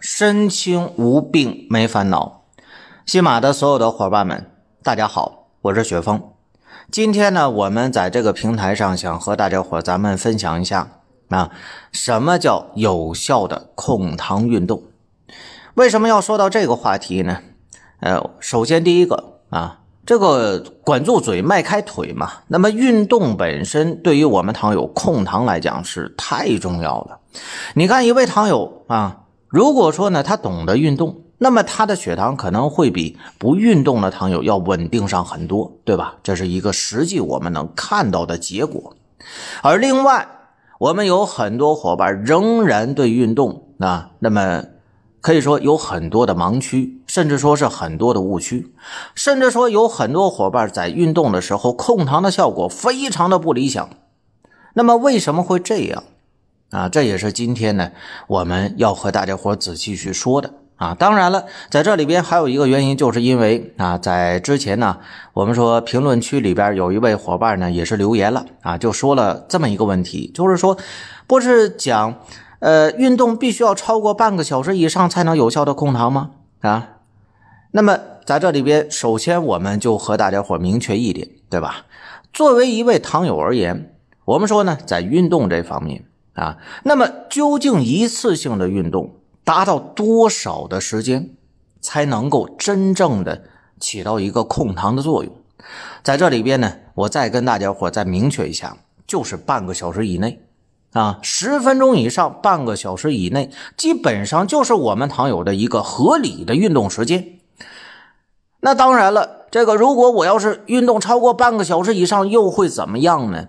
身轻无病没烦恼。喜马的所有的伙伴们，大家好，我是雪峰。今天呢，我们在这个平台上想和大家伙咱们分享一下啊，什么叫有效的控糖运动？为什么要说到这个话题呢？呃，首先第一个啊。这个管住嘴，迈开腿嘛。那么运动本身对于我们糖友控糖来讲是太重要了。你看一位糖友啊，如果说呢他懂得运动，那么他的血糖可能会比不运动的糖友要稳定上很多，对吧？这是一个实际我们能看到的结果。而另外，我们有很多伙伴仍然对运动啊，那么。可以说有很多的盲区，甚至说是很多的误区，甚至说有很多伙伴在运动的时候控糖的效果非常的不理想。那么为什么会这样啊？这也是今天呢我们要和大家伙仔细去说的啊。当然了，在这里边还有一个原因，就是因为啊，在之前呢，我们说评论区里边有一位伙伴呢也是留言了啊，就说了这么一个问题，就是说不是讲。呃，运动必须要超过半个小时以上才能有效的控糖吗？啊，那么在这里边，首先我们就和大家伙明确一点，对吧？作为一位糖友而言，我们说呢，在运动这方面啊，那么究竟一次性的运动达到多少的时间才能够真正的起到一个控糖的作用？在这里边呢，我再跟大家伙再明确一下，就是半个小时以内。啊，十分钟以上，半个小时以内，基本上就是我们糖友的一个合理的运动时间。那当然了，这个如果我要是运动超过半个小时以上，又会怎么样呢？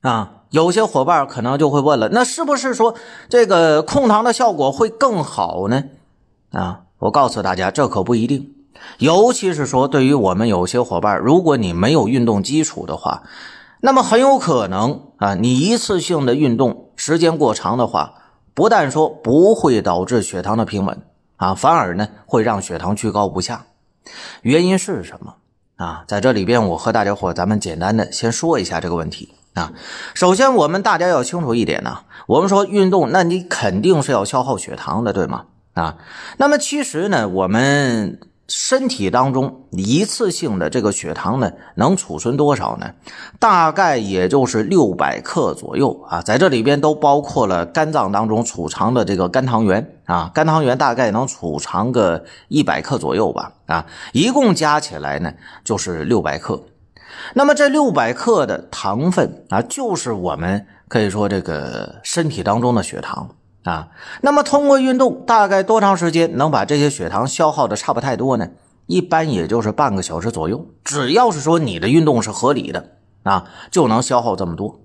啊，有些伙伴可能就会问了，那是不是说这个控糖的效果会更好呢？啊，我告诉大家，这可不一定。尤其是说，对于我们有些伙伴，如果你没有运动基础的话。那么很有可能啊，你一次性的运动时间过长的话，不但说不会导致血糖的平稳啊，反而呢会让血糖居高不下。原因是什么啊？在这里边，我和大家伙咱们简单的先说一下这个问题啊。首先，我们大家要清楚一点呢，我们说运动，那你肯定是要消耗血糖的，对吗？啊，那么其实呢，我们。身体当中一次性的这个血糖呢，能储存多少呢？大概也就是六百克左右啊，在这里边都包括了肝脏当中储藏的这个肝糖原啊，肝糖原大概能储藏个一百克左右吧啊，一共加起来呢就是六百克。那么这六百克的糖分啊，就是我们可以说这个身体当中的血糖。啊，那么通过运动，大概多长时间能把这些血糖消耗的差不太多呢？一般也就是半个小时左右。只要是说你的运动是合理的啊，就能消耗这么多。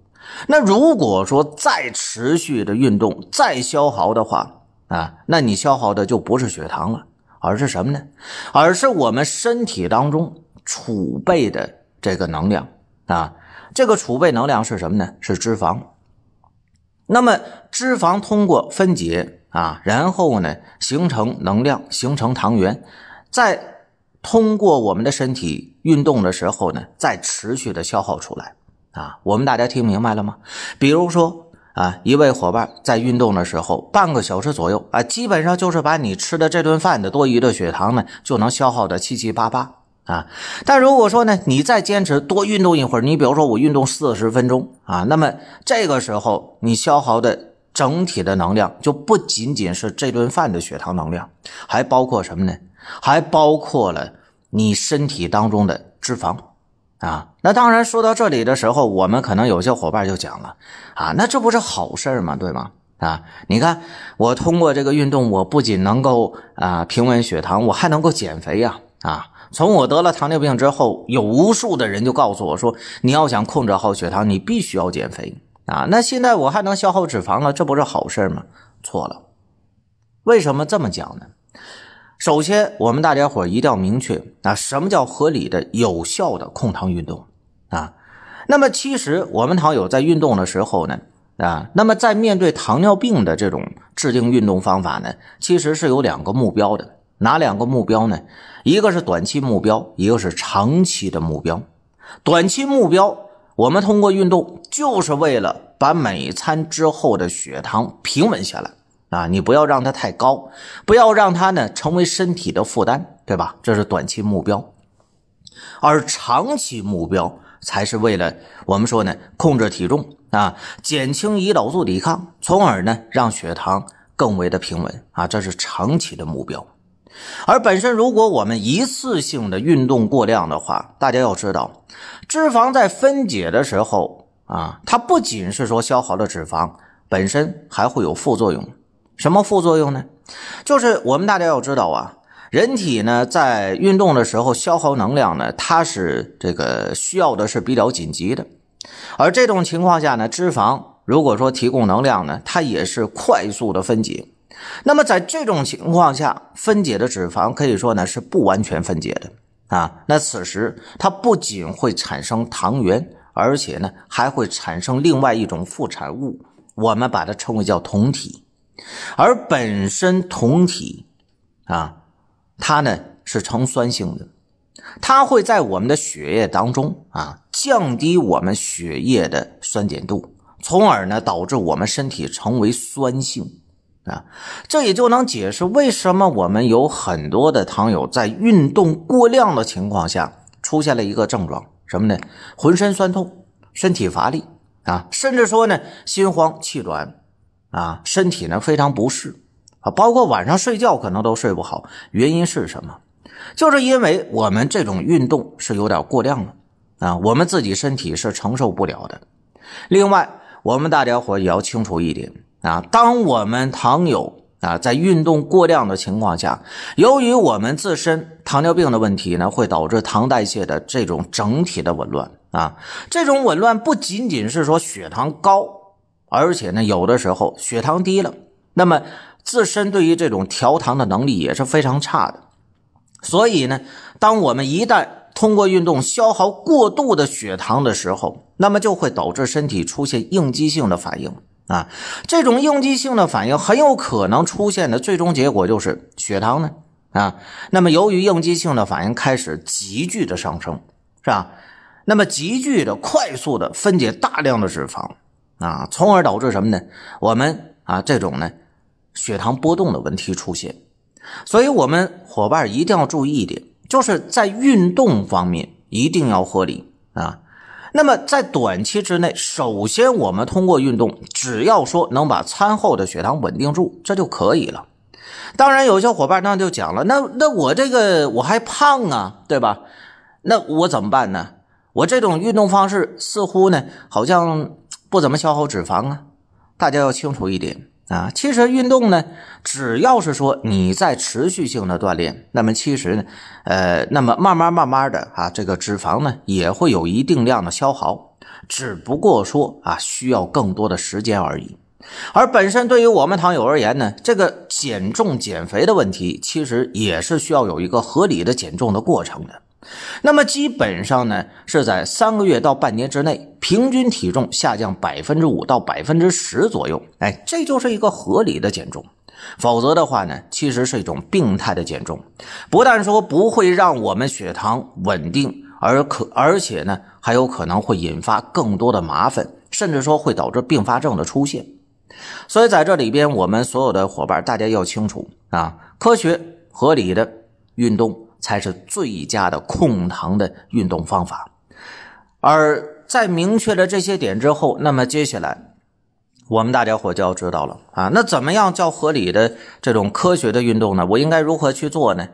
那如果说再持续的运动，再消耗的话啊，那你消耗的就不是血糖了，而是什么呢？而是我们身体当中储备的这个能量啊。这个储备能量是什么呢？是脂肪。那么脂肪通过分解啊，然后呢形成能量，形成糖原，再通过我们的身体运动的时候呢，再持续的消耗出来啊。我们大家听明白了吗？比如说啊，一位伙伴在运动的时候，半个小时左右啊，基本上就是把你吃的这顿饭的多余的血糖呢，就能消耗的七七八八。啊，但如果说呢，你再坚持多运动一会儿，你比如说我运动四十分钟啊，那么这个时候你消耗的整体的能量就不仅仅是这顿饭的血糖能量，还包括什么呢？还包括了你身体当中的脂肪啊。那当然说到这里的时候，我们可能有些伙伴就讲了啊，那这不是好事吗？对吗？啊，你看我通过这个运动，我不仅能够啊平稳血糖，我还能够减肥呀啊。从我得了糖尿病之后，有无数的人就告诉我说：“你要想控制好血糖，你必须要减肥啊！”那现在我还能消耗脂肪了，这不是好事吗？错了，为什么这么讲呢？首先，我们大家伙一定要明确啊，什么叫合理的、有效的控糖运动啊？那么，其实我们糖友在运动的时候呢，啊，那么在面对糖尿病的这种制定运动方法呢，其实是有两个目标的。哪两个目标呢？一个是短期目标，一个是长期的目标。短期目标，我们通过运动就是为了把每餐之后的血糖平稳下来。啊，你不要让它太高，不要让它呢成为身体的负担，对吧？这是短期目标，而长期目标才是为了我们说呢控制体重啊，减轻胰岛素抵抗，从而呢让血糖更为的平稳啊，这是长期的目标。而本身如果我们一次性的运动过量的话，大家要知道，脂肪在分解的时候啊，它不仅是说消耗了脂肪，本身还会有副作用。什么副作用呢？就是我们大家要知道啊，人体呢在运动的时候消耗能量呢，它是这个需要的是比较紧急的，而这种情况下呢，脂肪如果说提供能量呢，它也是快速的分解。那么在这种情况下，分解的脂肪可以说呢是不完全分解的啊。那此时它不仅会产生糖原，而且呢还会产生另外一种副产物，我们把它称为叫酮体。而本身酮体啊，它呢是呈酸性的，它会在我们的血液当中啊降低我们血液的酸碱度，从而呢导致我们身体成为酸性啊。这也就能解释为什么我们有很多的糖友在运动过量的情况下出现了一个症状，什么呢？浑身酸痛、身体乏力啊，甚至说呢心慌气短。啊，身体呢非常不适啊，包括晚上睡觉可能都睡不好。原因是什么？就是因为我们这种运动是有点过量了啊，我们自己身体是承受不了的。另外，我们大家伙也要清楚一点啊，当我们糖友啊在运动过量的情况下，由于我们自身糖尿病的问题呢，会导致糖代谢的这种整体的紊乱啊。这种紊乱不仅仅是说血糖高。而且呢，有的时候血糖低了，那么自身对于这种调糖的能力也是非常差的。所以呢，当我们一旦通过运动消耗过度的血糖的时候，那么就会导致身体出现应激性的反应啊。这种应激性的反应很有可能出现的最终结果就是血糖呢啊。那么由于应激性的反应开始急剧的上升，是吧？那么急剧的、快速的分解大量的脂肪。啊，从而导致什么呢？我们啊，这种呢，血糖波动的问题出现。所以，我们伙伴一定要注意一点，就是在运动方面一定要合理啊。那么，在短期之内，首先我们通过运动，只要说能把餐后的血糖稳定住，这就可以了。当然，有些伙伴那就讲了，那那我这个我还胖啊，对吧？那我怎么办呢？我这种运动方式似乎呢，好像。不怎么消耗脂肪啊，大家要清楚一点啊。其实运动呢，只要是说你在持续性的锻炼，那么其实呢，呃，那么慢慢慢慢的啊，这个脂肪呢也会有一定量的消耗，只不过说啊，需要更多的时间而已。而本身对于我们糖友而言呢，这个减重减肥的问题，其实也是需要有一个合理的减重的过程的。那么基本上呢，是在三个月到半年之内，平均体重下降百分之五到百分之十左右，哎，这就是一个合理的减重。否则的话呢，其实是一种病态的减重，不但说不会让我们血糖稳定，而可而且呢，还有可能会引发更多的麻烦，甚至说会导致并发症的出现。所以在这里边，我们所有的伙伴，大家要清楚啊，科学合理的运动。才是最佳的控糖的运动方法。而在明确了这些点之后，那么接下来我们大家伙就要知道了啊，那怎么样叫合理的这种科学的运动呢？我应该如何去做呢？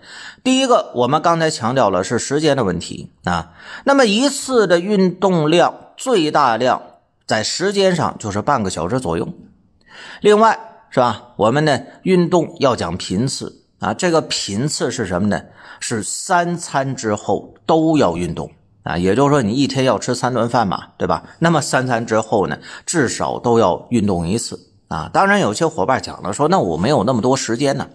第一个，我们刚才强调了是时间的问题啊。那么一次的运动量最大量在时间上就是半个小时左右。另外是吧？我们呢运动要讲频次啊，这个频次是什么呢？是三餐之后都要运动啊，也就是说你一天要吃三顿饭嘛，对吧？那么三餐之后呢，至少都要运动一次啊。当然，有些伙伴讲了说，那我没有那么多时间呢。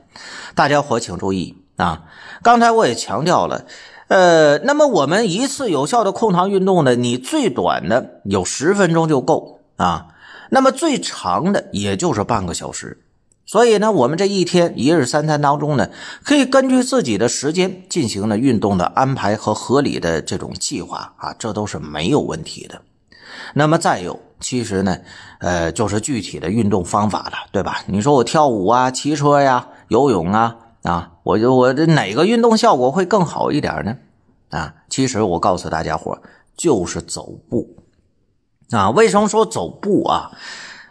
大家伙请注意啊。刚才我也强调了，呃，那么我们一次有效的控糖运动呢，你最短的有十分钟就够啊，那么最长的也就是半个小时。所以呢，我们这一天一日三餐当中呢，可以根据自己的时间进行了运动的安排和合理的这种计划啊，这都是没有问题的。那么再有，其实呢，呃，就是具体的运动方法了，对吧？你说我跳舞啊、骑车呀、游泳啊，啊，我就我这哪个运动效果会更好一点呢？啊，其实我告诉大家伙，就是走步啊。为什么说走步啊？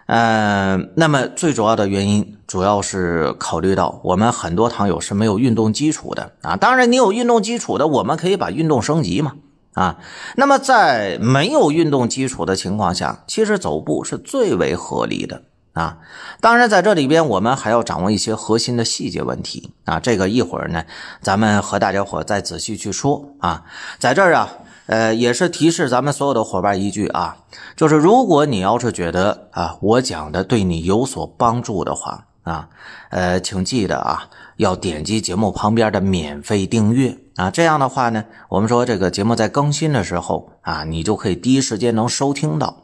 嗯，那么最主要的原因，主要是考虑到我们很多糖友是没有运动基础的啊。当然，你有运动基础的，我们可以把运动升级嘛啊。那么在没有运动基础的情况下，其实走步是最为合理的啊。当然，在这里边我们还要掌握一些核心的细节问题啊。这个一会儿呢，咱们和大家伙再仔细去说啊。在这儿啊。呃，也是提示咱们所有的伙伴一句啊，就是如果你要是觉得啊，我讲的对你有所帮助的话啊，呃，请记得啊，要点击节目旁边的免费订阅啊，这样的话呢，我们说这个节目在更新的时候啊，你就可以第一时间能收听到。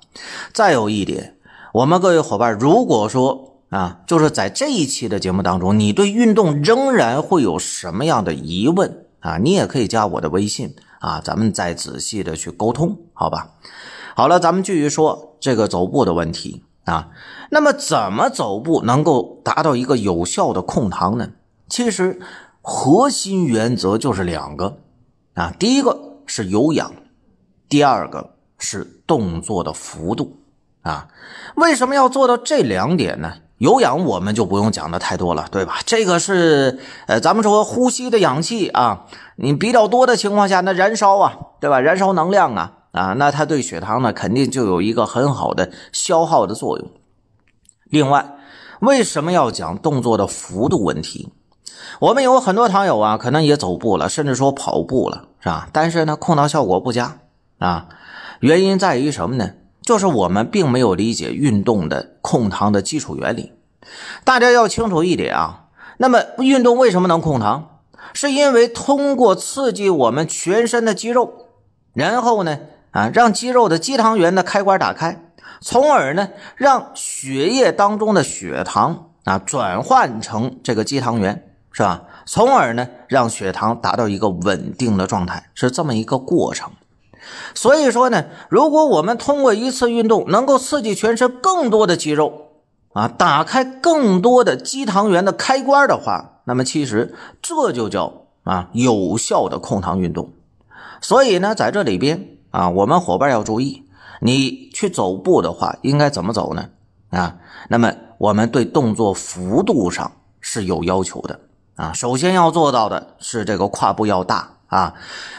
再有一点，我们各位伙伴，如果说啊，就是在这一期的节目当中，你对运动仍然会有什么样的疑问啊，你也可以加我的微信。啊，咱们再仔细的去沟通，好吧？好了，咱们继续说这个走步的问题啊。那么，怎么走步能够达到一个有效的控糖呢？其实，核心原则就是两个啊。第一个是有氧，第二个是动作的幅度啊。为什么要做到这两点呢？有氧我们就不用讲的太多了，对吧？这个是呃，咱们说呼吸的氧气啊，你比较多的情况下，那燃烧啊，对吧？燃烧能量啊啊，那它对血糖呢，肯定就有一个很好的消耗的作用。另外，为什么要讲动作的幅度问题？我们有很多糖友啊，可能也走步了，甚至说跑步了，是吧？但是呢，控糖效果不佳啊，原因在于什么呢？就是我们并没有理解运动的控糖的基础原理。大家要清楚一点啊，那么运动为什么能控糖？是因为通过刺激我们全身的肌肉，然后呢啊，让肌肉的肌糖原的开关打开，从而呢让血液当中的血糖啊转换成这个肌糖原，是吧？从而呢让血糖达到一个稳定的状态，是这么一个过程。所以说呢，如果我们通过一次运动能够刺激全身更多的肌肉，啊，打开更多的肌糖原的开关的话，那么其实这就叫啊有效的控糖运动。所以呢，在这里边啊，我们伙伴要注意，你去走步的话，应该怎么走呢？啊，那么我们对动作幅度上是有要求的啊。首先要做到的是这个跨步要大。啊，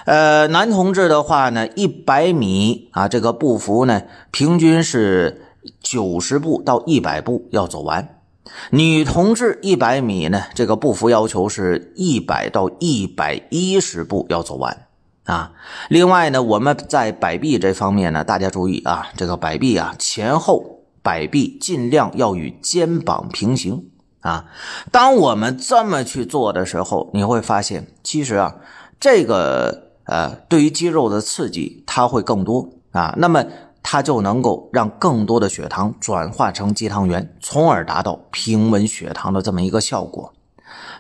呃，男同志的话呢，一百米啊，这个步幅呢，平均是九十步到一百步要走完。女同志一百米呢，这个步幅要求是一百到一百一十步要走完。啊，另外呢，我们在摆臂这方面呢，大家注意啊，这个摆臂啊，前后摆臂尽量要与肩膀平行啊。当我们这么去做的时候，你会发现，其实啊。这个呃，对于肌肉的刺激，它会更多啊，那么它就能够让更多的血糖转化成肌糖原，从而达到平稳血糖的这么一个效果。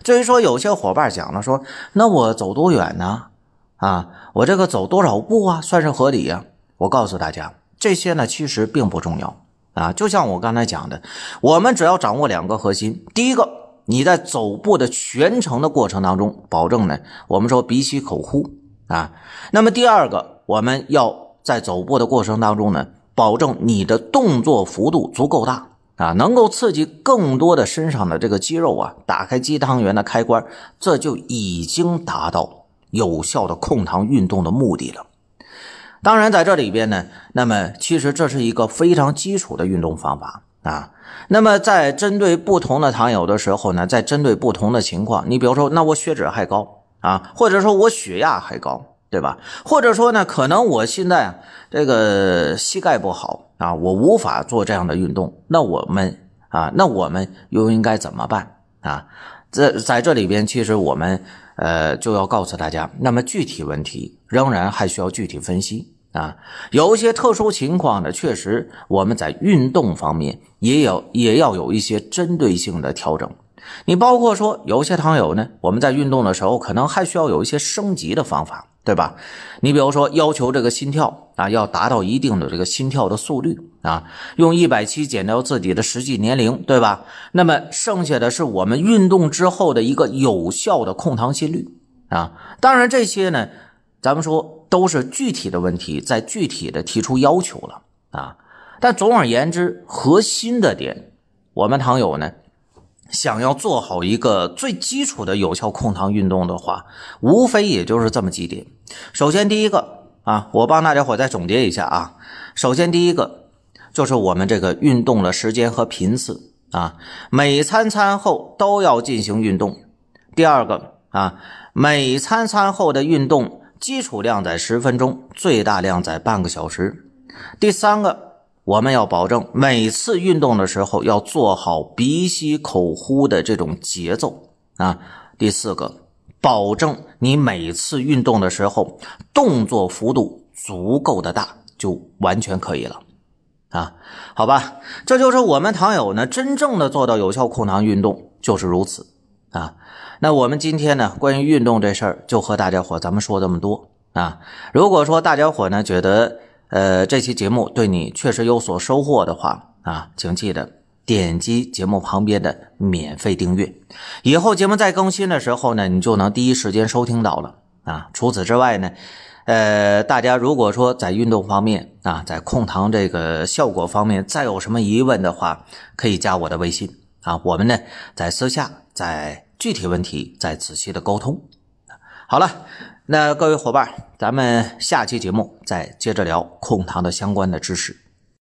至于说有些伙伴讲了说，那我走多远呢？啊，我这个走多少步啊，算是合理呀？我告诉大家，这些呢其实并不重要啊。就像我刚才讲的，我们只要掌握两个核心，第一个。你在走步的全程的过程当中，保证呢，我们说鼻吸口呼啊。那么第二个，我们要在走步的过程当中呢，保证你的动作幅度足够大啊，能够刺激更多的身上的这个肌肉啊，打开肌糖原的开关，这就已经达到有效的控糖运动的目的了。当然，在这里边呢，那么其实这是一个非常基础的运动方法啊。那么在针对不同的糖友的时候呢，在针对不同的情况，你比如说，那我血脂还高啊，或者说我血压还高，对吧？或者说呢，可能我现在这个膝盖不好啊，我无法做这样的运动，那我们啊，那我们又应该怎么办啊？在在这里边，其实我们呃，就要告诉大家，那么具体问题仍然还需要具体分析啊。有一些特殊情况呢，确实我们在运动方面也有也要有一些针对性的调整。你包括说，有些糖友呢，我们在运动的时候，可能还需要有一些升级的方法，对吧？你比如说，要求这个心跳啊，要达到一定的这个心跳的速率啊，用一百七减掉自己的实际年龄，对吧？那么剩下的是我们运动之后的一个有效的控糖心率啊。当然，这些呢，咱们说都是具体的问题，在具体的提出要求了啊。但总而言之，核心的点，我们糖友呢。想要做好一个最基础的有效控糖运动的话，无非也就是这么几点。首先，第一个啊，我帮大家伙再总结一下啊。首先，第一个就是我们这个运动的时间和频次啊，每餐餐后都要进行运动。第二个啊，每餐餐后的运动基础量在十分钟，最大量在半个小时。第三个。我们要保证每次运动的时候要做好鼻吸口呼的这种节奏啊。第四个，保证你每次运动的时候动作幅度足够的大，就完全可以了啊。好吧，这就是我们糖友呢真正的做到有效控糖运动就是如此啊。那我们今天呢关于运动这事儿就和大家伙咱们说这么多啊。如果说大家伙呢觉得，呃，这期节目对你确实有所收获的话啊，请记得点击节目旁边的免费订阅，以后节目再更新的时候呢，你就能第一时间收听到了啊。除此之外呢，呃，大家如果说在运动方面啊，在控糖这个效果方面再有什么疑问的话，可以加我的微信啊，我们呢在私下在具体问题再仔细的沟通。好了。那各位伙伴，咱们下期节目再接着聊控糖的相关的知识。